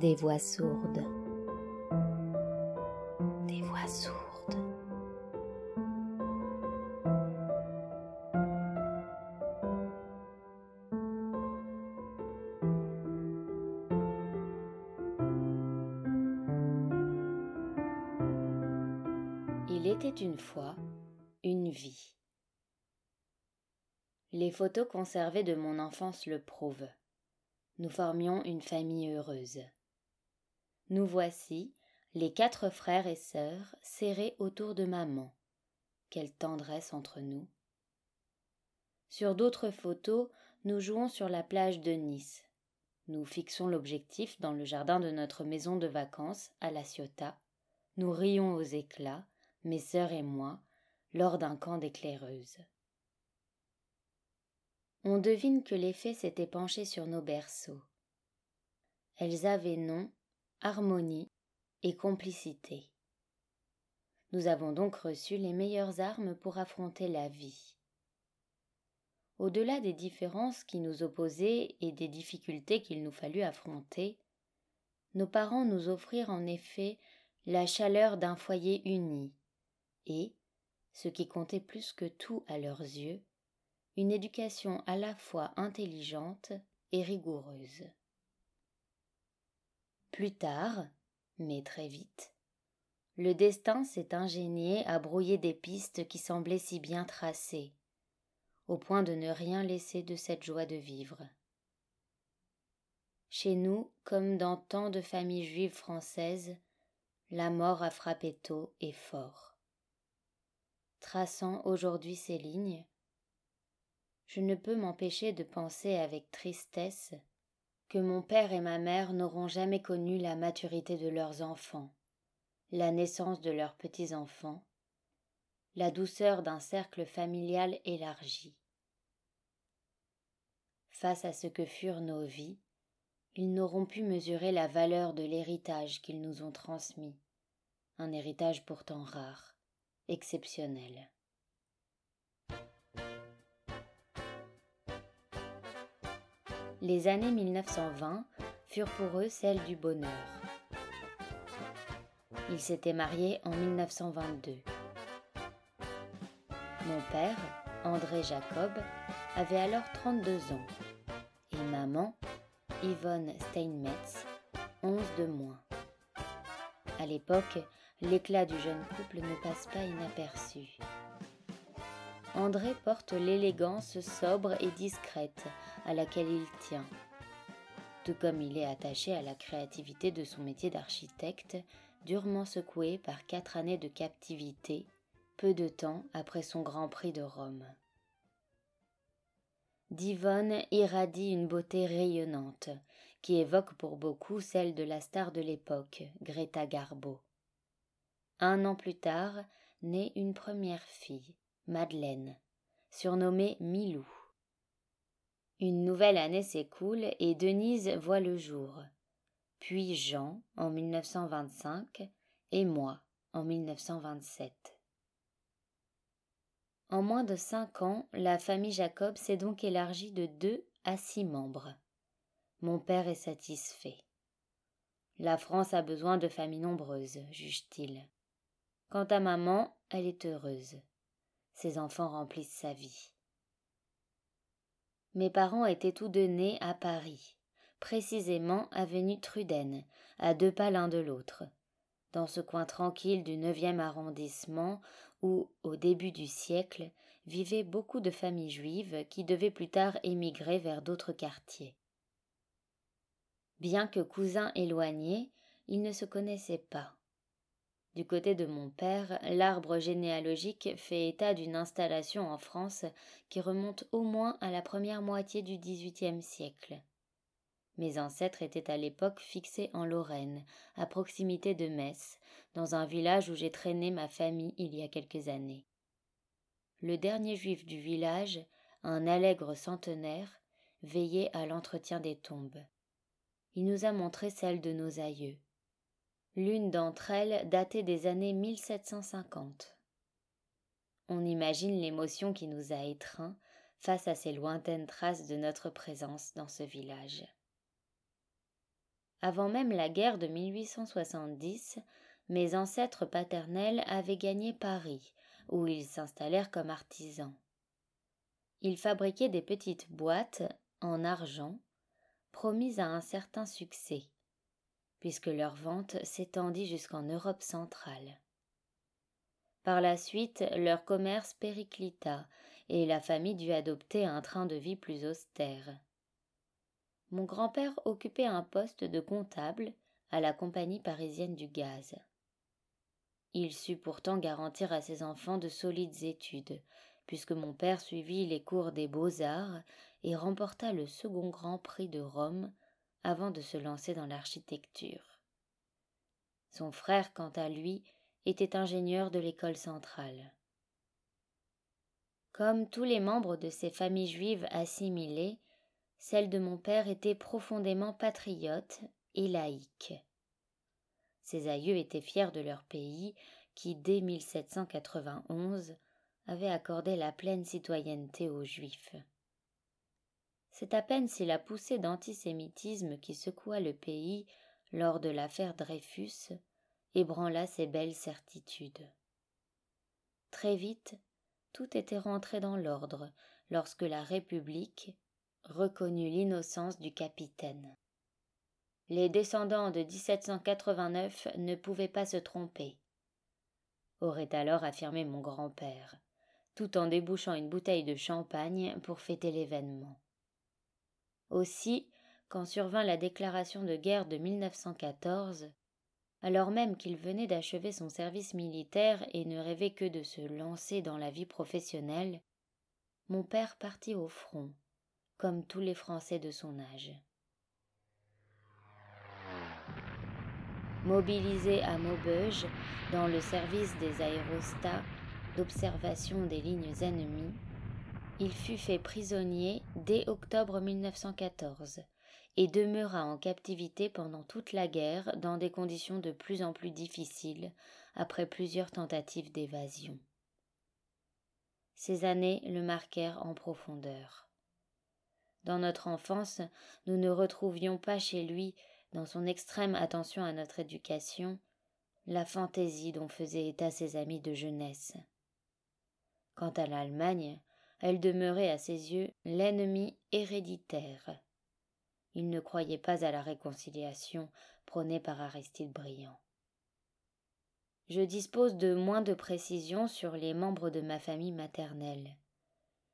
Des voix sourdes. Des voix sourdes. Il était une fois une vie. Les photos conservées de mon enfance le prouvent. Nous formions une famille heureuse. Nous voici, les quatre frères et sœurs, serrés autour de maman. Quelle tendresse entre nous. Sur d'autres photos, nous jouons sur la plage de Nice. Nous fixons l'objectif dans le jardin de notre maison de vacances à La Ciotat. Nous rions aux éclats, mes sœurs et moi, lors d'un camp d'éclaireuses. On devine que les fées s'étaient penchées sur nos berceaux. Elles avaient nom, harmonie et complicité. Nous avons donc reçu les meilleures armes pour affronter la vie. Au-delà des différences qui nous opposaient et des difficultés qu'il nous fallut affronter, nos parents nous offrirent en effet la chaleur d'un foyer uni, et, ce qui comptait plus que tout à leurs yeux, une éducation à la fois intelligente et rigoureuse. Plus tard, mais très vite, le destin s'est ingénié à brouiller des pistes qui semblaient si bien tracées, au point de ne rien laisser de cette joie de vivre. Chez nous, comme dans tant de familles juives françaises, la mort a frappé tôt et fort traçant aujourd'hui ces lignes, je ne peux m'empêcher de penser avec tristesse que mon père et ma mère n'auront jamais connu la maturité de leurs enfants, la naissance de leurs petits-enfants, la douceur d'un cercle familial élargi. Face à ce que furent nos vies, ils n'auront pu mesurer la valeur de l'héritage qu'ils nous ont transmis, un héritage pourtant rare exceptionnel. Les années 1920 furent pour eux celles du bonheur. Ils s'étaient mariés en 1922. Mon père, André Jacob, avait alors 32 ans et maman, Yvonne Steinmetz, 11 de moins. À l'époque, l'éclat du jeune couple ne passe pas inaperçu. André porte l'élégance sobre et discrète à laquelle il tient. Tout comme il est attaché à la créativité de son métier d'architecte, durement secoué par quatre années de captivité, peu de temps après son Grand Prix de Rome. Divonne irradie une beauté rayonnante, qui évoque pour beaucoup celle de la star de l'époque, Greta Garbo. Un an plus tard, naît une première fille, Madeleine, surnommée Milou. Une nouvelle année s'écoule et Denise voit le jour, puis Jean en 1925 et moi en 1927. En moins de cinq ans, la famille Jacob s'est donc élargie de deux à six membres. Mon père est satisfait. La France a besoin de familles nombreuses, juge-t-il. Quant à maman, elle est heureuse. Ses enfants remplissent sa vie. Mes parents étaient tous deux nés à Paris, précisément avenue Truden, à deux pas l'un de l'autre, dans ce coin tranquille du neuvième arrondissement où, au début du siècle, vivaient beaucoup de familles juives qui devaient plus tard émigrer vers d'autres quartiers. Bien que cousins éloignés, ils ne se connaissaient pas. Du côté de mon père, l'arbre généalogique fait état d'une installation en France qui remonte au moins à la première moitié du XVIIIe siècle. Mes ancêtres étaient à l'époque fixés en Lorraine, à proximité de Metz, dans un village où j'ai traîné ma famille il y a quelques années. Le dernier juif du village, un allègre centenaire, veillait à l'entretien des tombes. Il nous a montré celles de nos aïeux. L'une d'entre elles datait des années 1750. On imagine l'émotion qui nous a étreints face à ces lointaines traces de notre présence dans ce village. Avant même la guerre de 1870, mes ancêtres paternels avaient gagné Paris, où ils s'installèrent comme artisans. Ils fabriquaient des petites boîtes en argent, promises à un certain succès, puisque leur vente s'étendit jusqu'en Europe centrale. Par la suite, leur commerce périclita et la famille dut adopter un train de vie plus austère. Mon grand-père occupait un poste de comptable à la compagnie parisienne du gaz. Il sut pourtant garantir à ses enfants de solides études, puisque mon père suivit les cours des beaux-arts et remporta le second grand prix de Rome avant de se lancer dans l'architecture. Son frère, quant à lui, était ingénieur de l'école centrale. Comme tous les membres de ces familles juives assimilées, celle de mon père était profondément patriote et laïque. Ses aïeux étaient fiers de leur pays qui, dès 1791, avait accordé la pleine citoyenneté aux Juifs. C'est à peine si la poussée d'antisémitisme qui secoua le pays lors de l'affaire Dreyfus ébranla ses belles certitudes. Très vite, tout était rentré dans l'ordre lorsque la République reconnut l'innocence du capitaine. Les descendants de 1789 ne pouvaient pas se tromper, aurait alors affirmé mon grand-père, tout en débouchant une bouteille de champagne pour fêter l'événement. Aussi, quand survint la déclaration de guerre de 1914, alors même qu'il venait d'achever son service militaire et ne rêvait que de se lancer dans la vie professionnelle, mon père partit au front, comme tous les Français de son âge. Mobilisé à Maubeuge dans le service des aérostats d'observation des lignes ennemies, il fut fait prisonnier dès octobre 1914 et demeura en captivité pendant toute la guerre dans des conditions de plus en plus difficiles après plusieurs tentatives d'évasion. Ces années le marquèrent en profondeur. Dans notre enfance, nous ne retrouvions pas chez lui, dans son extrême attention à notre éducation, la fantaisie dont faisaient état ses amis de jeunesse. Quant à l'Allemagne, elle demeurait à ses yeux l'ennemi héréditaire. Il ne croyait pas à la réconciliation prônée par Aristide Briand. Je dispose de moins de précisions sur les membres de ma famille maternelle.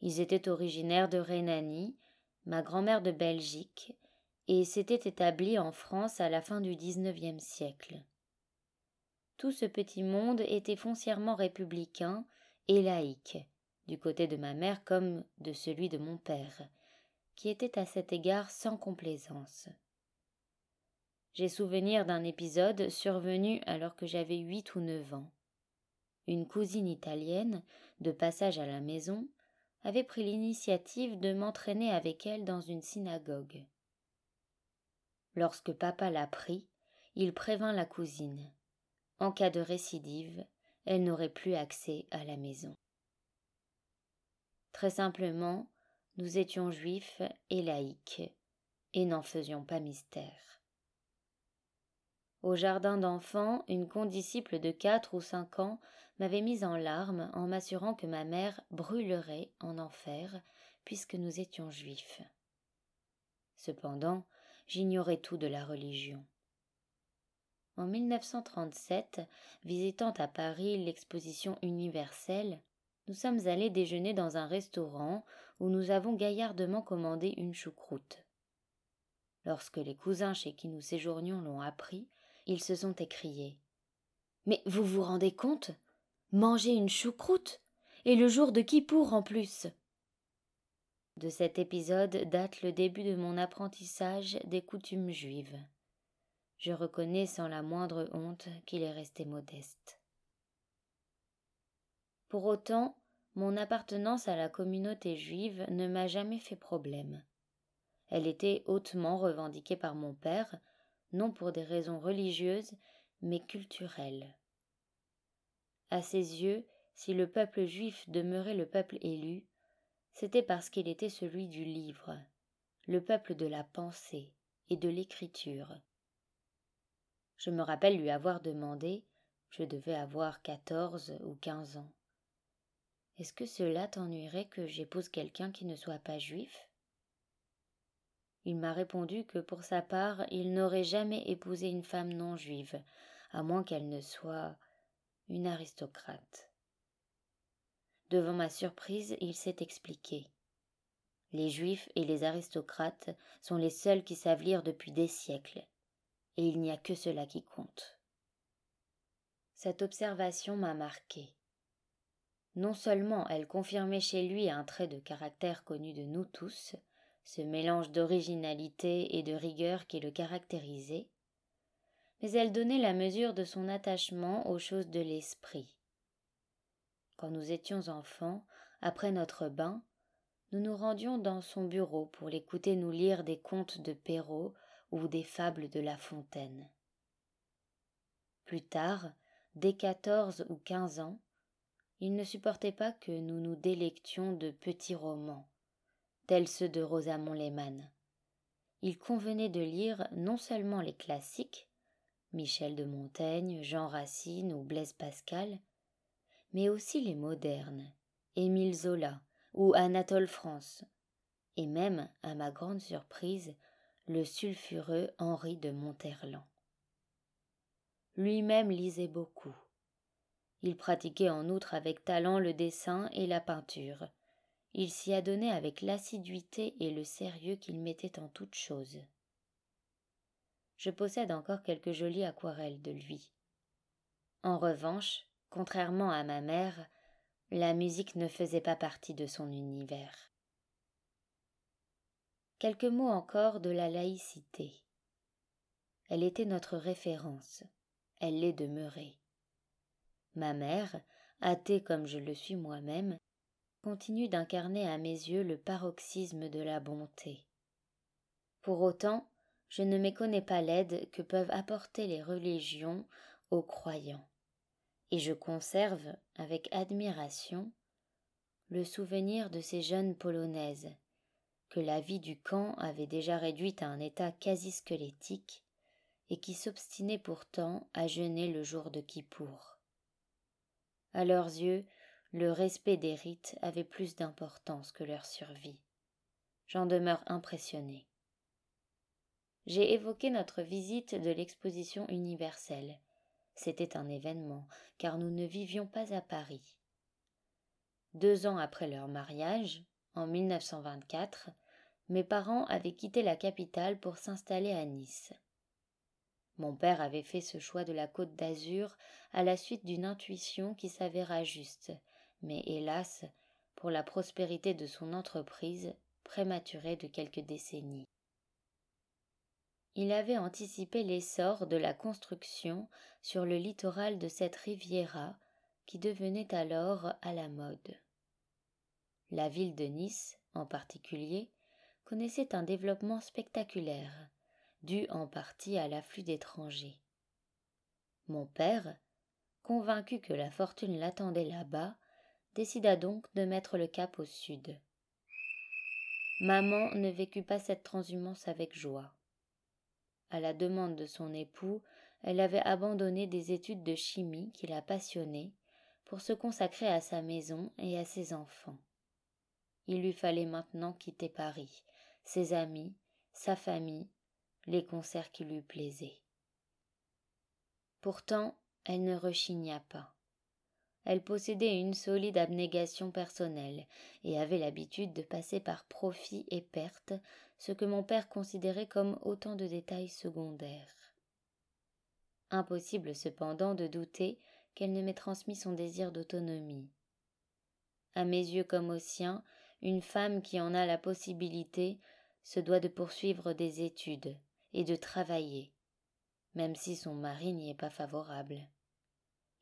Ils étaient originaires de Rhénanie, ma grand-mère de Belgique, et s'étaient établis en France à la fin du XIXe siècle. Tout ce petit monde était foncièrement républicain et laïque, du côté de ma mère comme de celui de mon père, qui était à cet égard sans complaisance. J'ai souvenir d'un épisode survenu alors que j'avais huit ou neuf ans. Une cousine italienne, de passage à la maison, avait pris l'initiative de m'entraîner avec elle dans une synagogue. Lorsque papa l'apprit, il prévint la cousine. En cas de récidive, elle n'aurait plus accès à la maison. Très simplement, nous étions juifs et laïcs, et n'en faisions pas mystère. Au jardin d'enfants, une condisciple de quatre ou cinq ans m'avait mise en larmes en m'assurant que ma mère brûlerait en enfer puisque nous étions juifs. Cependant, j'ignorais tout de la religion. En 1937, visitant à Paris l'exposition universelle, nous sommes allés déjeuner dans un restaurant où nous avons gaillardement commandé une choucroute. Lorsque les cousins chez qui nous séjournions l'ont appris, ils se sont écriés. Mais vous vous rendez compte? Manger une choucroute? Et le jour de Kippour en plus De cet épisode date le début de mon apprentissage des coutumes juives. Je reconnais sans la moindre honte qu'il est resté modeste. Pour autant, mon appartenance à la communauté juive ne m'a jamais fait problème. Elle était hautement revendiquée par mon père, non pour des raisons religieuses, mais culturelles. À ses yeux, si le peuple juif demeurait le peuple élu, c'était parce qu'il était celui du livre, le peuple de la pensée et de l'écriture, Je me rappelle lui avoir demandé, je devais avoir quatorze ou quinze ans. Est-ce que cela t'ennuierait que j'épouse quelqu'un qui ne soit pas juif? Il m'a répondu que pour sa part il n'aurait jamais épousé une femme non juive, à moins qu'elle ne soit une aristocrate. Devant ma surprise, il s'est expliqué. Les juifs et les aristocrates sont les seuls qui savent lire depuis des siècles, et il n'y a que cela qui compte. Cette observation m'a marqué. Non seulement elle confirmait chez lui un trait de caractère connu de nous tous, ce mélange d'originalité et de rigueur qui le caractérisait, mais elle donnait la mesure de son attachement aux choses de l'esprit. Quand nous étions enfants, après notre bain, nous nous rendions dans son bureau pour l'écouter nous lire des contes de Perrault ou des fables de La Fontaine. Plus tard, dès quatorze ou quinze ans, il ne supportait pas que nous nous délections de petits romans, tels ceux de Rosamond Lehmann. Il convenait de lire non seulement les classiques, Michel de Montaigne, Jean Racine ou Blaise Pascal, mais aussi les modernes, Émile Zola, ou Anatole France, et même, à ma grande surprise, le sulfureux Henri de Monterland. Lui-même lisait beaucoup. Il pratiquait en outre avec talent le dessin et la peinture. Il s'y adonnait avec l'assiduité et le sérieux qu'il mettait en toutes choses. Je possède encore quelques jolies aquarelles de lui. En revanche, contrairement à ma mère, la musique ne faisait pas partie de son univers. Quelques mots encore de la laïcité. Elle était notre référence, elle l'est demeurée. Ma mère, athée comme je le suis moi-même, continue d'incarner à mes yeux le paroxysme de la bonté. Pour autant, je ne méconnais pas l'aide que peuvent apporter les religions aux croyants et je conserve avec admiration le souvenir de ces jeunes polonaises que la vie du camp avait déjà réduite à un état quasi squelettique et qui s'obstinaient pourtant à jeûner le jour de Kippour. À leurs yeux, le respect des rites avait plus d'importance que leur survie. J'en demeure impressionné. J'ai évoqué notre visite de l'exposition universelle, c'était un événement, car nous ne vivions pas à Paris. Deux ans après leur mariage, en 1924, mes parents avaient quitté la capitale pour s'installer à Nice. Mon père avait fait ce choix de la côte d'Azur à la suite d'une intuition qui s'avéra juste, mais hélas, pour la prospérité de son entreprise, prématurée de quelques décennies. Il avait anticipé l'essor de la construction sur le littoral de cette riviera qui devenait alors à la mode. La ville de Nice, en particulier, connaissait un développement spectaculaire, dû en partie à l'afflux d'étrangers. Mon père, convaincu que la fortune l'attendait là-bas, décida donc de mettre le cap au sud. Maman ne vécut pas cette transhumance avec joie. À la demande de son époux, elle avait abandonné des études de chimie qui la passionnaient pour se consacrer à sa maison et à ses enfants. Il lui fallait maintenant quitter Paris, ses amis, sa famille, les concerts qui lui plaisaient. Pourtant, elle ne rechigna pas. Elle possédait une solide abnégation personnelle et avait l'habitude de passer par profit et perte ce que mon père considérait comme autant de détails secondaires. Impossible cependant de douter qu'elle ne m'ait transmis son désir d'autonomie. À mes yeux comme aux siens, une femme qui en a la possibilité se doit de poursuivre des études et de travailler, même si son mari n'y est pas favorable.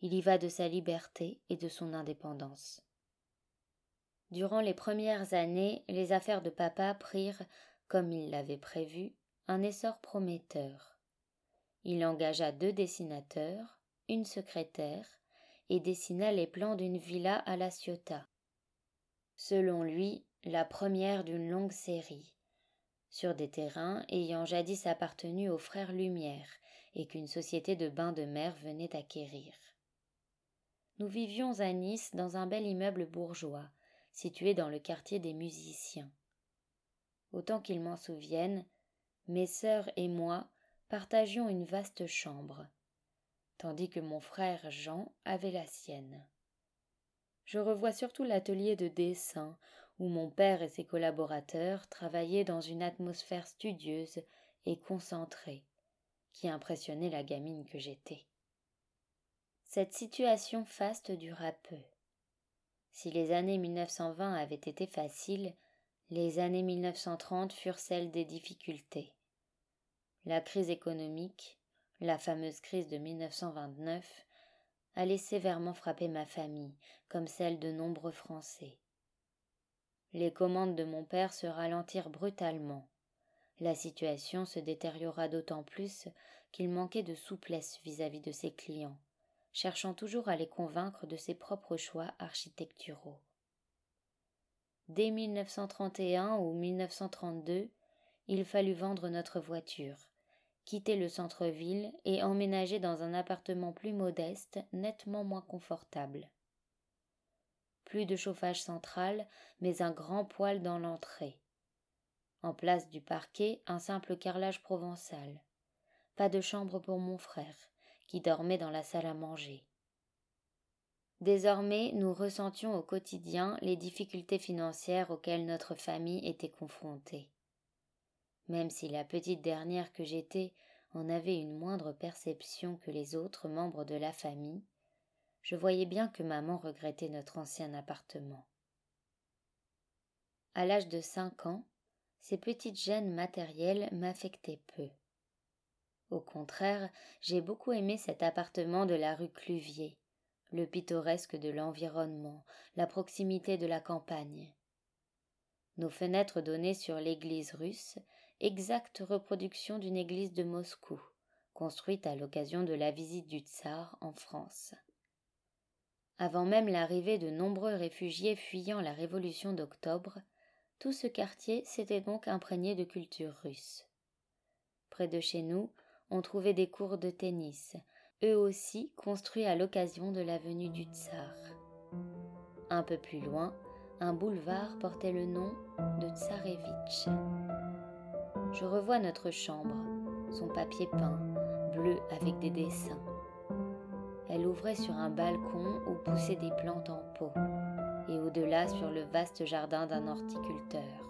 Il y va de sa liberté et de son indépendance. Durant les premières années, les affaires de papa prirent comme il l'avait prévu, un essor prometteur. Il engagea deux dessinateurs, une secrétaire, et dessina les plans d'une villa à la Ciotat. Selon lui, la première d'une longue série, sur des terrains ayant jadis appartenu aux frères Lumière et qu'une société de bains de mer venait acquérir. Nous vivions à Nice dans un bel immeuble bourgeois, situé dans le quartier des musiciens. Autant qu'ils m'en souviennent, mes sœurs et moi partagions une vaste chambre, tandis que mon frère Jean avait la sienne. Je revois surtout l'atelier de dessin où mon père et ses collaborateurs travaillaient dans une atmosphère studieuse et concentrée, qui impressionnait la gamine que j'étais. Cette situation faste dura peu. Si les années 1920 avaient été faciles, les années 1930 furent celles des difficultés. La crise économique, la fameuse crise de 1929, allait sévèrement frapper ma famille, comme celle de nombreux Français. Les commandes de mon père se ralentirent brutalement. La situation se détériora d'autant plus qu'il manquait de souplesse vis-à-vis de ses clients, cherchant toujours à les convaincre de ses propres choix architecturaux. Dès 1931 ou 1932, il fallut vendre notre voiture, quitter le centre-ville et emménager dans un appartement plus modeste, nettement moins confortable plus de chauffage central, mais un grand poêle dans l'entrée. En place du parquet, un simple carrelage provençal. Pas de chambre pour mon frère, qui dormait dans la salle à manger. Désormais, nous ressentions au quotidien les difficultés financières auxquelles notre famille était confrontée. Même si la petite dernière que j'étais en avait une moindre perception que les autres membres de la famille, je voyais bien que maman regrettait notre ancien appartement. À l'âge de cinq ans, ces petites gênes matérielles m'affectaient peu. Au contraire, j'ai beaucoup aimé cet appartement de la rue Cluvier, le pittoresque de l'environnement, la proximité de la campagne. Nos fenêtres donnaient sur l'église russe, exacte reproduction d'une église de Moscou, construite à l'occasion de la visite du tsar en France. Avant même l'arrivée de nombreux réfugiés fuyant la révolution d'octobre, tout ce quartier s'était donc imprégné de culture russe. Près de chez nous, on trouvait des cours de tennis, eux aussi construits à l'occasion de la venue du tsar. Un peu plus loin, un boulevard portait le nom de Tsarevitch. Je revois notre chambre, son papier peint, bleu avec des dessins. Elle ouvrait sur un balcon où poussaient des plantes en pot, et au-delà sur le vaste jardin d'un horticulteur.